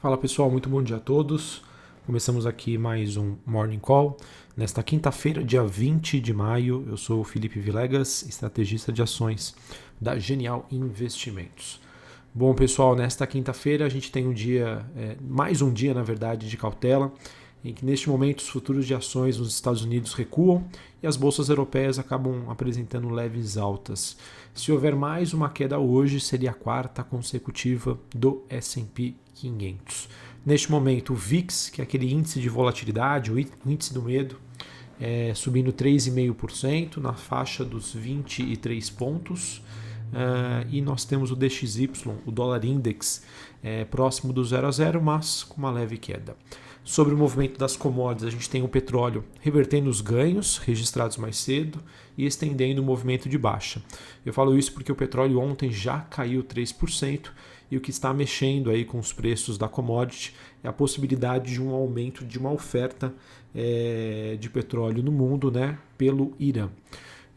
Fala pessoal, muito bom dia a todos. Começamos aqui mais um Morning Call. Nesta quinta-feira, dia 20 de maio, eu sou Felipe Vilegas, estrategista de ações da Genial Investimentos. Bom pessoal, nesta quinta-feira a gente tem um dia, é, mais um dia na verdade, de cautela, em que neste momento os futuros de ações nos Estados Unidos recuam e as bolsas europeias acabam apresentando leves altas. Se houver mais uma queda hoje, seria a quarta consecutiva do S&P 500. Neste momento, o VIX, que é aquele índice de volatilidade, o índice do medo, é, subindo 3,5% na faixa dos 23 pontos. Uh, e nós temos o DXY, o dólar index, é, próximo do 0 a 0, mas com uma leve queda. Sobre o movimento das commodities, a gente tem o petróleo revertendo os ganhos registrados mais cedo e estendendo o movimento de baixa. Eu falo isso porque o petróleo ontem já caiu 3% e o que está mexendo aí com os preços da commodity é a possibilidade de um aumento de uma oferta é, de petróleo no mundo né, pelo Irã.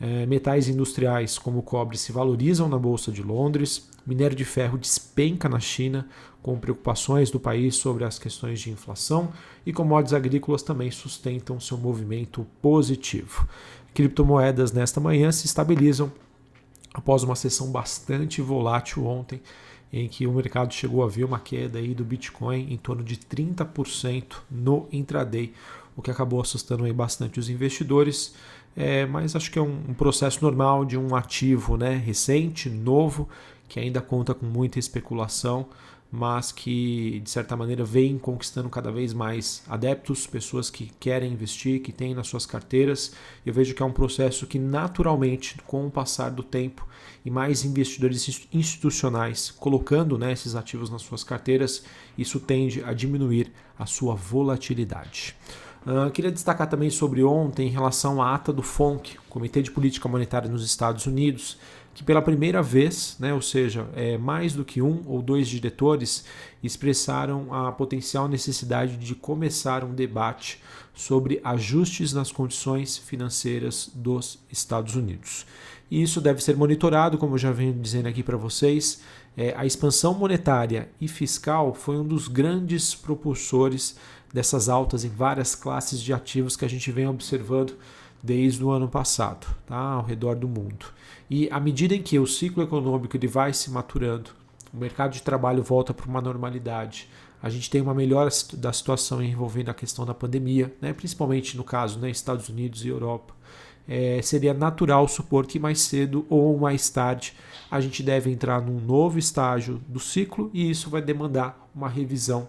É, metais industriais como o cobre se valorizam na Bolsa de Londres, minério de ferro despenca na China, com preocupações do país sobre as questões de inflação, e commodities agrícolas também sustentam seu movimento positivo. Criptomoedas nesta manhã se estabilizam após uma sessão bastante volátil ontem, em que o mercado chegou a ver uma queda aí do Bitcoin em torno de 30% no intraday, o que acabou assustando aí bastante os investidores. É, mas acho que é um, um processo normal de um ativo né, recente, novo, que ainda conta com muita especulação, mas que de certa maneira vem conquistando cada vez mais adeptos, pessoas que querem investir, que têm nas suas carteiras. Eu vejo que é um processo que naturalmente, com o passar do tempo e mais investidores institucionais colocando né, esses ativos nas suas carteiras, isso tende a diminuir a sua volatilidade. Uh, queria destacar também sobre ontem em relação à ata do FONC, Comitê de Política Monetária nos Estados Unidos, que pela primeira vez, né, ou seja, é, mais do que um ou dois diretores, expressaram a potencial necessidade de começar um debate sobre ajustes nas condições financeiras dos Estados Unidos. E isso deve ser monitorado, como eu já venho dizendo aqui para vocês. É, a expansão monetária e fiscal foi um dos grandes propulsores dessas altas em várias classes de ativos que a gente vem observando desde o ano passado, tá? ao redor do mundo. E à medida em que o ciclo econômico ele vai se maturando, o mercado de trabalho volta para uma normalidade, a gente tem uma melhora da situação envolvendo a questão da pandemia, né? principalmente no caso né, Estados Unidos e Europa. É, seria natural supor que mais cedo ou mais tarde a gente deve entrar num novo estágio do ciclo e isso vai demandar uma revisão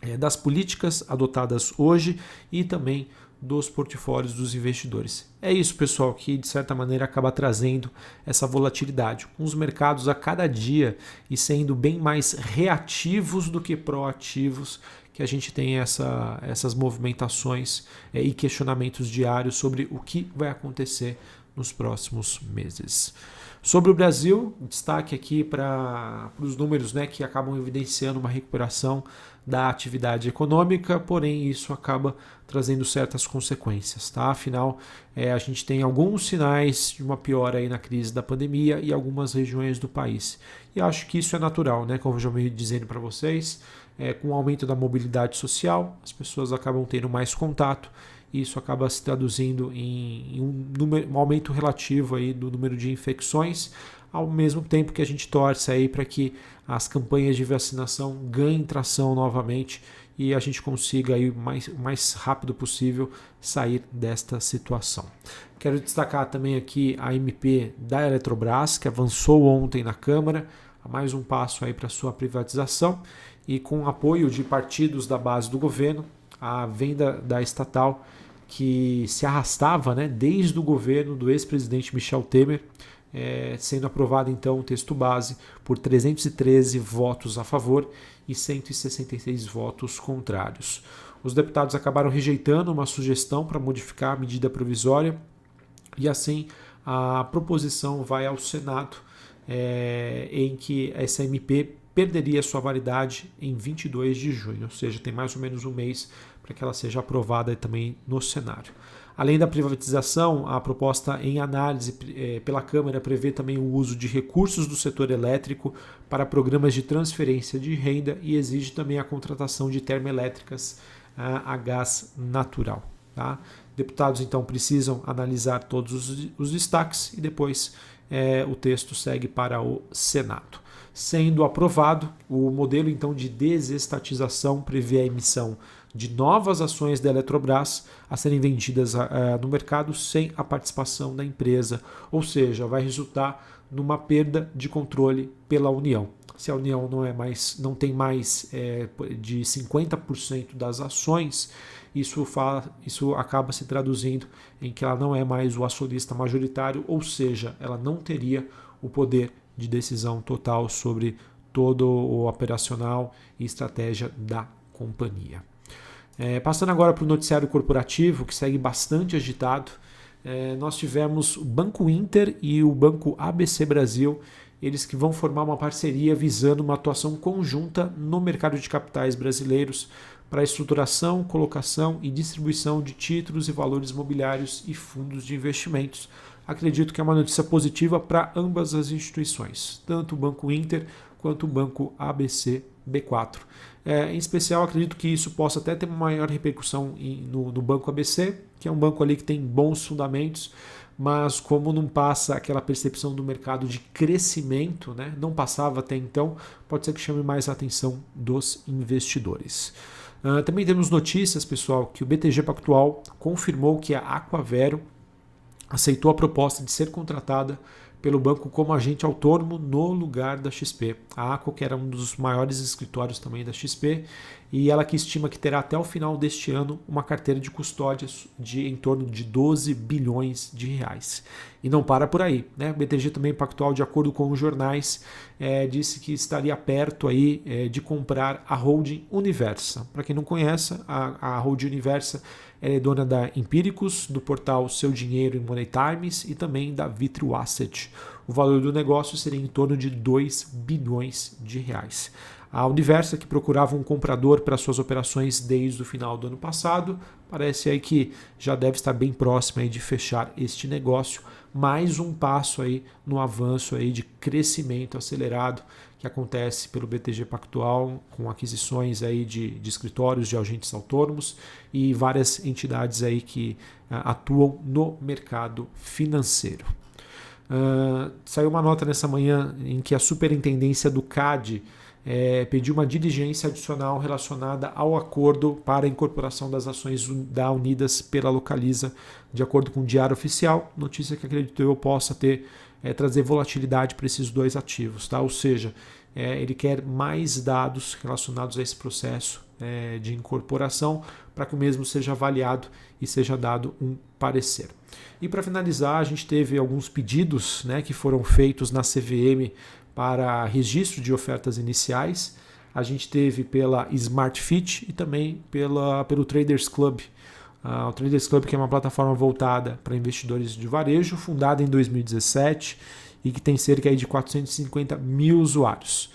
é, das políticas adotadas hoje e também dos portfólios dos investidores. É isso, pessoal, que de certa maneira acaba trazendo essa volatilidade, com os mercados a cada dia e sendo bem mais reativos do que proativos, que a gente tem essa, essas movimentações é, e questionamentos diários sobre o que vai acontecer nos próximos meses. Sobre o Brasil, destaque aqui para os números né, que acabam evidenciando uma recuperação da atividade econômica, porém isso acaba trazendo certas consequências. Tá? Afinal, é, a gente tem alguns sinais de uma piora aí na crise da pandemia e algumas regiões do país. E acho que isso é natural, né? como eu já venho dizendo para vocês, é, com o aumento da mobilidade social, as pessoas acabam tendo mais contato isso acaba se traduzindo em, um, número, um, aumento relativo aí do número de infecções, ao mesmo tempo que a gente torce aí para que as campanhas de vacinação ganhem tração novamente e a gente consiga aí mais, mais rápido possível sair desta situação. Quero destacar também aqui a MP da Eletrobras, que avançou ontem na Câmara, mais um passo aí para sua privatização e com apoio de partidos da base do governo, a venda da estatal que se arrastava né, desde o governo do ex-presidente Michel Temer, é, sendo aprovado então o texto base por 313 votos a favor e 166 votos contrários. Os deputados acabaram rejeitando uma sugestão para modificar a medida provisória e assim a proposição vai ao Senado, é, em que essa MP perderia sua validade em 22 de junho, ou seja, tem mais ou menos um mês para que ela seja aprovada também no cenário. Além da privatização, a proposta em análise eh, pela Câmara prevê também o uso de recursos do setor elétrico para programas de transferência de renda e exige também a contratação de termoelétricas a gás natural. Tá? Deputados então precisam analisar todos os, destaques e depois eh, o texto segue para o Senado. Sendo aprovado, o modelo então de desestatização prevê a emissão de novas ações da Eletrobras a serem vendidas uh, no mercado sem a participação da empresa, ou seja, vai resultar numa perda de controle pela União. Se a União não é mais, não tem mais é, de 50% das ações, isso, fala, isso acaba se traduzindo em que ela não é mais o acionista majoritário, ou seja, ela não teria o poder de decisão total sobre todo o operacional e estratégia da companhia. É, passando agora para o noticiário corporativo, que segue bastante agitado, é, nós tivemos o Banco Inter e o Banco ABC Brasil, eles que vão formar uma parceria visando uma atuação conjunta no mercado de capitais brasileiros para estruturação, colocação e distribuição de títulos e valores mobiliários e fundos de investimentos. Acredito que é uma notícia positiva para ambas as instituições, tanto o Banco Inter quanto o Banco ABC B4. É, em especial, acredito que isso possa até ter uma maior repercussão em, no, no, Banco ABC, que é um banco ali que tem bons fundamentos, mas como não passa aquela percepção do mercado de crescimento, né, não passava até então, pode ser que chame mais a atenção dos investidores. Uh, também temos notícias, pessoal, que o BTG Pactual confirmou que a Aquavero aceitou a proposta de ser contratada pelo banco como agente autônomo no lugar da XP. A ACO, que era um dos maiores escritórios também da XP, e ela que estima que terá até o final deste ano uma carteira de custódia de em torno de 12 bilhões de reais. E não para por aí. Né? O BTG também Pactual, de acordo com os jornais, é, disse que estaria perto aí é, de comprar a holding Universa. Para quem não conhece, a, a holding Universa ela é dona da Empíricos, do portal Seu Dinheiro em Money Times e também da Vitrio Asset. O valor do negócio seria em torno de 2 bilhões de reais. A Universa, que procurava um comprador para suas operações desde o final do ano passado, parece aí que já deve estar bem próxima aí de fechar este negócio. Mais um passo aí no avanço aí de crescimento acelerado que acontece pelo BTG Pactual, com aquisições aí de, de escritórios de agentes autônomos e várias entidades aí que uh, atuam no mercado financeiro. Uh, saiu uma nota nessa manhã em que a superintendência do CAD é, pediu uma diligência adicional relacionada ao acordo para a incorporação das ações da Unidas pela Localiza, de acordo com o Diário Oficial, notícia que acredito eu possa ter é, trazer volatilidade para esses dois ativos, tá? Ou seja, é, ele quer mais dados relacionados a esse processo é, de incorporação para que o mesmo seja avaliado e seja dado um parecer. E para finalizar, a gente teve alguns pedidos né, que foram feitos na CVM para registro de ofertas iniciais. A gente teve pela SmartFit e também pela, pelo Traders Club. Uh, o Traders Club que é uma plataforma voltada para investidores de varejo, fundada em 2017 e que tem cerca de 450 mil usuários.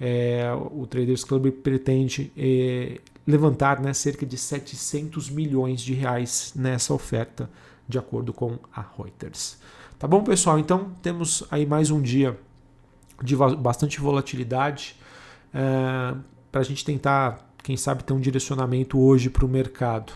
É, o Traders Club pretende é, levantar né, cerca de 700 milhões de reais nessa oferta, de acordo com a Reuters. Tá bom, pessoal? Então temos aí mais um dia de bastante volatilidade é, para a gente tentar, quem sabe, ter um direcionamento hoje para o mercado.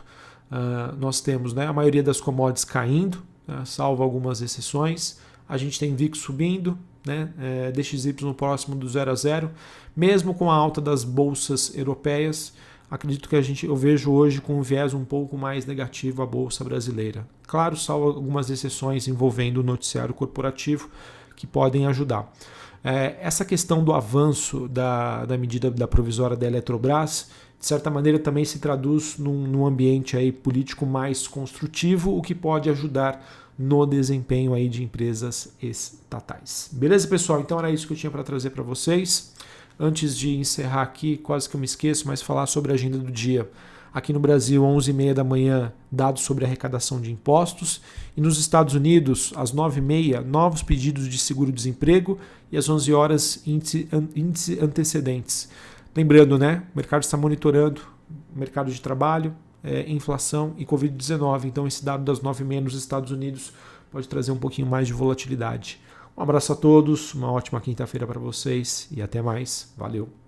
Uh, nós temos né, a maioria das commodities caindo, né, salvo algumas exceções. A gente tem VIX subindo, né, é, DXY no próximo do 0 a 0. Mesmo com a alta das bolsas europeias, acredito que a gente, eu vejo hoje com um viés um pouco mais negativo a bolsa brasileira. Claro, salvo algumas exceções envolvendo o noticiário corporativo que podem ajudar. É, essa questão do avanço da, da medida da provisória da Eletrobras, de certa maneira, também se traduz num, num ambiente aí político mais construtivo, o que pode ajudar no desempenho aí de empresas estatais. Beleza, pessoal? Então era isso que eu tinha para trazer para vocês. Antes de encerrar aqui, quase que eu me esqueço, mas falar sobre a agenda do dia. Aqui no Brasil, 11h30 da manhã, dados sobre arrecadação de impostos. E nos Estados Unidos, às 9h30, novos pedidos de seguro-desemprego. E às 11 horas, índice, antecedentes. Lembrando, né? O mercado está monitorando mercado de trabalho, é, inflação e Covid-19. Então, esse dado das 9 menos Estados Unidos pode trazer um pouquinho mais de volatilidade. Um abraço a todos, uma ótima quinta-feira para vocês e até mais. Valeu!